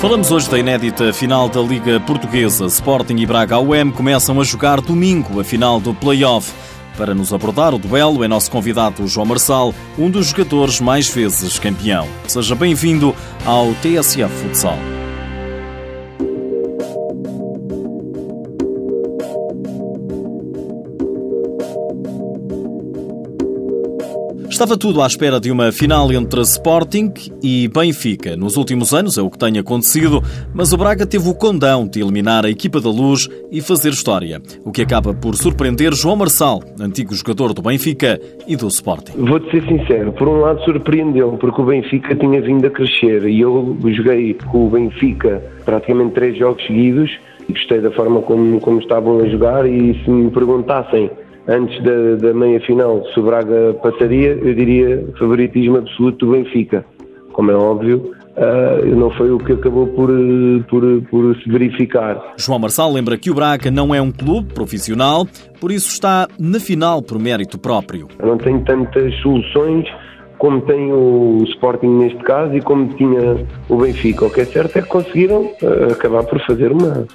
Falamos hoje da inédita final da Liga Portuguesa. Sporting e Braga AUM começam a jogar domingo a final do play-off. Para nos abordar o duelo é nosso convidado João Marçal, um dos jogadores mais vezes campeão. Seja bem-vindo ao TSF Futsal. Estava tudo à espera de uma final entre Sporting e Benfica. Nos últimos anos é o que tem acontecido, mas o Braga teve o condão de eliminar a equipa da Luz e fazer história, o que acaba por surpreender João Marçal, antigo jogador do Benfica e do Sporting. Vou-te ser sincero, por um lado surpreendeu-me, porque o Benfica tinha vindo a crescer e eu joguei com o Benfica praticamente três jogos seguidos e gostei da forma como, como estavam a jogar e se me perguntassem antes da, da meia final, se o Braga passaria, eu diria favoritismo absoluto do Benfica. Como é óbvio, uh, não foi o que acabou por, por, por se verificar. João Marçal lembra que o Braga não é um clube profissional, por isso está na final por mérito próprio. Eu não tenho tantas soluções como tem o Sporting neste caso e como tinha o Benfica. O que é certo é que conseguiram uh, acabar por fazer uma,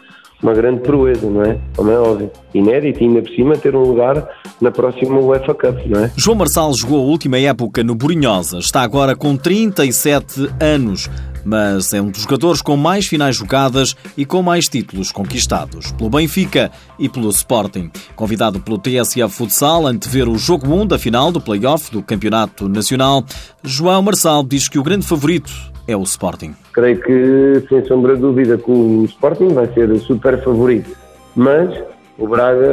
uma grande proeza, não é? Como é óbvio. Inédito e ainda por cima ter um lugar na próxima UEFA Cup, não é? João Marçal jogou a última época no Borinhosa. Está agora com 37 anos, mas é um dos jogadores com mais finais jogadas e com mais títulos conquistados, pelo Benfica e pelo Sporting. Convidado pelo TSF Futsal a antever o jogo 1 da final do play-off do Campeonato Nacional, João Marçal diz que o grande favorito é o Sporting. Creio que, sem sombra de dúvida, que o Sporting vai ser o super favorito. Mas o Braga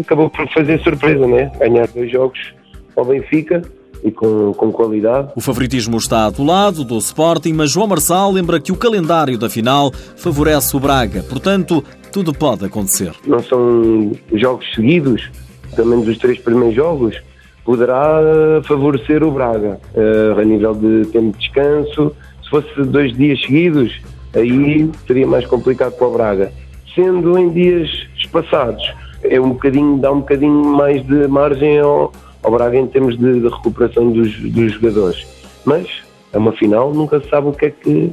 acabou por fazer surpresa, né? Ganhar dois jogos ao Benfica e com, com qualidade. O favoritismo está do lado do Sporting, mas João Marçal lembra que o calendário da final favorece o Braga. Portanto, tudo pode acontecer. Não são jogos seguidos, pelo menos os três primeiros jogos, poderá favorecer o Braga uh, a nível de tempo de descanso. Se fosse dois dias seguidos, aí seria mais complicado para o Braga. Sendo em dias espaçados, é um bocadinho, dá um bocadinho mais de margem ao, ao Braga em termos de, de recuperação dos, dos, jogadores. Mas é uma final, nunca se sabe o que é que,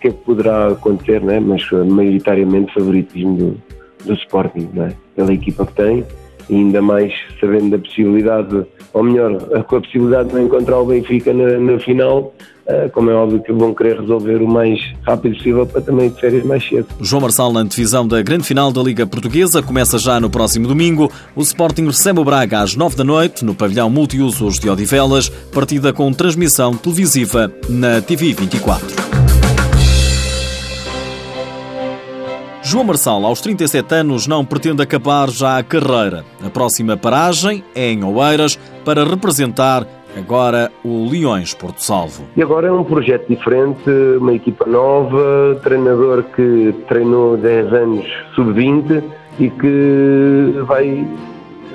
que, é que poderá acontecer, né? mas maioritariamente favoritismo do, do Sporting, né? pela equipa que tem ainda mais sabendo da possibilidade, ou melhor, com a possibilidade de não encontrar o Benfica na, na final, eh, como é óbvio que vão querer resolver o mais rápido possível para também de férias mais cedo. João Marçal, na antevisão da grande final da Liga Portuguesa, começa já no próximo domingo. O Sporting recebe o Braga às nove da noite, no pavilhão multiusos de Odivelas, partida com transmissão televisiva na TV 24. João Marçal, aos 37 anos, não pretende acabar já a carreira. A próxima paragem é em Oeiras para representar agora o Leões Porto Salvo. E agora é um projeto diferente, uma equipa nova, treinador que treinou 10 anos sub-20 e que vai,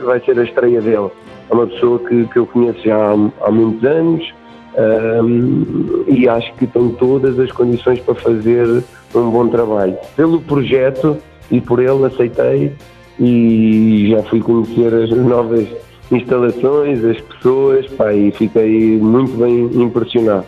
vai ser a estreia dele. É uma pessoa que, que eu conheço já há, há muitos anos um, e acho que tem todas as condições para fazer um bom trabalho. Pelo projeto e por ele aceitei e já fui conhecer as novas instalações, as pessoas, pá, e fiquei muito bem impressionado.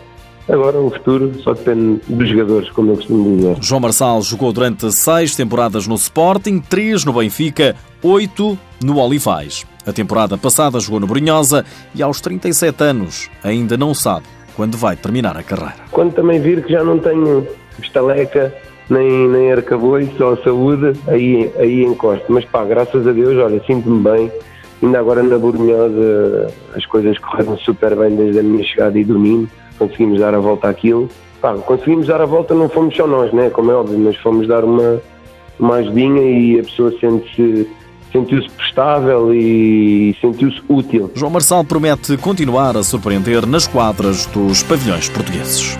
Agora o futuro só depende dos jogadores, como eu costumo dizer. João Marçal jogou durante seis temporadas no Sporting, três no Benfica, oito no Olivais. A temporada passada jogou no Brunhosa e aos 37 anos ainda não sabe quando vai terminar a carreira. Quando também vir que já não tenho estaleca, nem, nem arcabouço, só saúde, aí, aí encosto. Mas pá, graças a Deus, olha, sinto-me bem. Ainda agora na Bornhosa as coisas correram super bem desde a minha chegada e domingo. Conseguimos dar a volta àquilo. Pá, conseguimos dar a volta, não fomos só nós, né? como é óbvio, mas fomos dar uma, uma ajudinha e a pessoa sente-se sentiu-se prestável e sentiu-se útil. João Marçal promete continuar a surpreender nas quadras dos pavilhões portugueses.